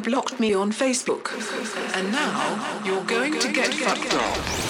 You blocked me on Facebook. And now you're going to get fucked up.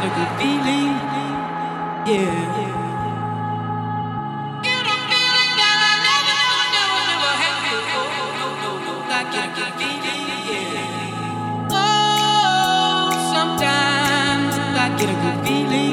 Get a good feeling. Yeah. Oh, get a good feeling.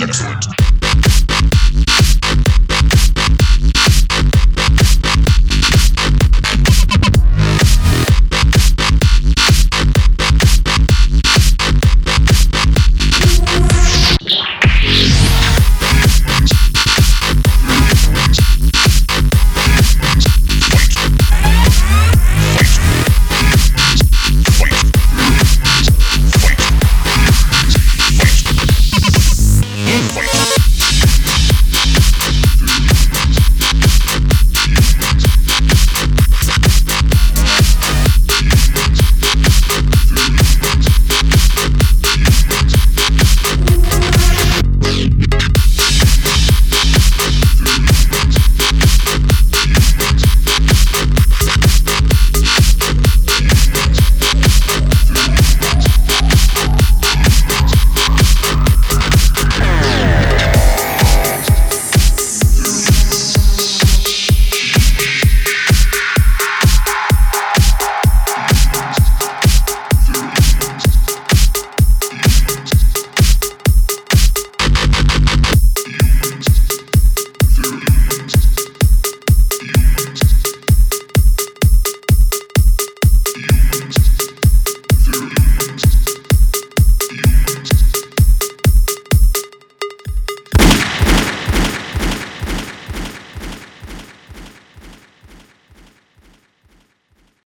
Excellent.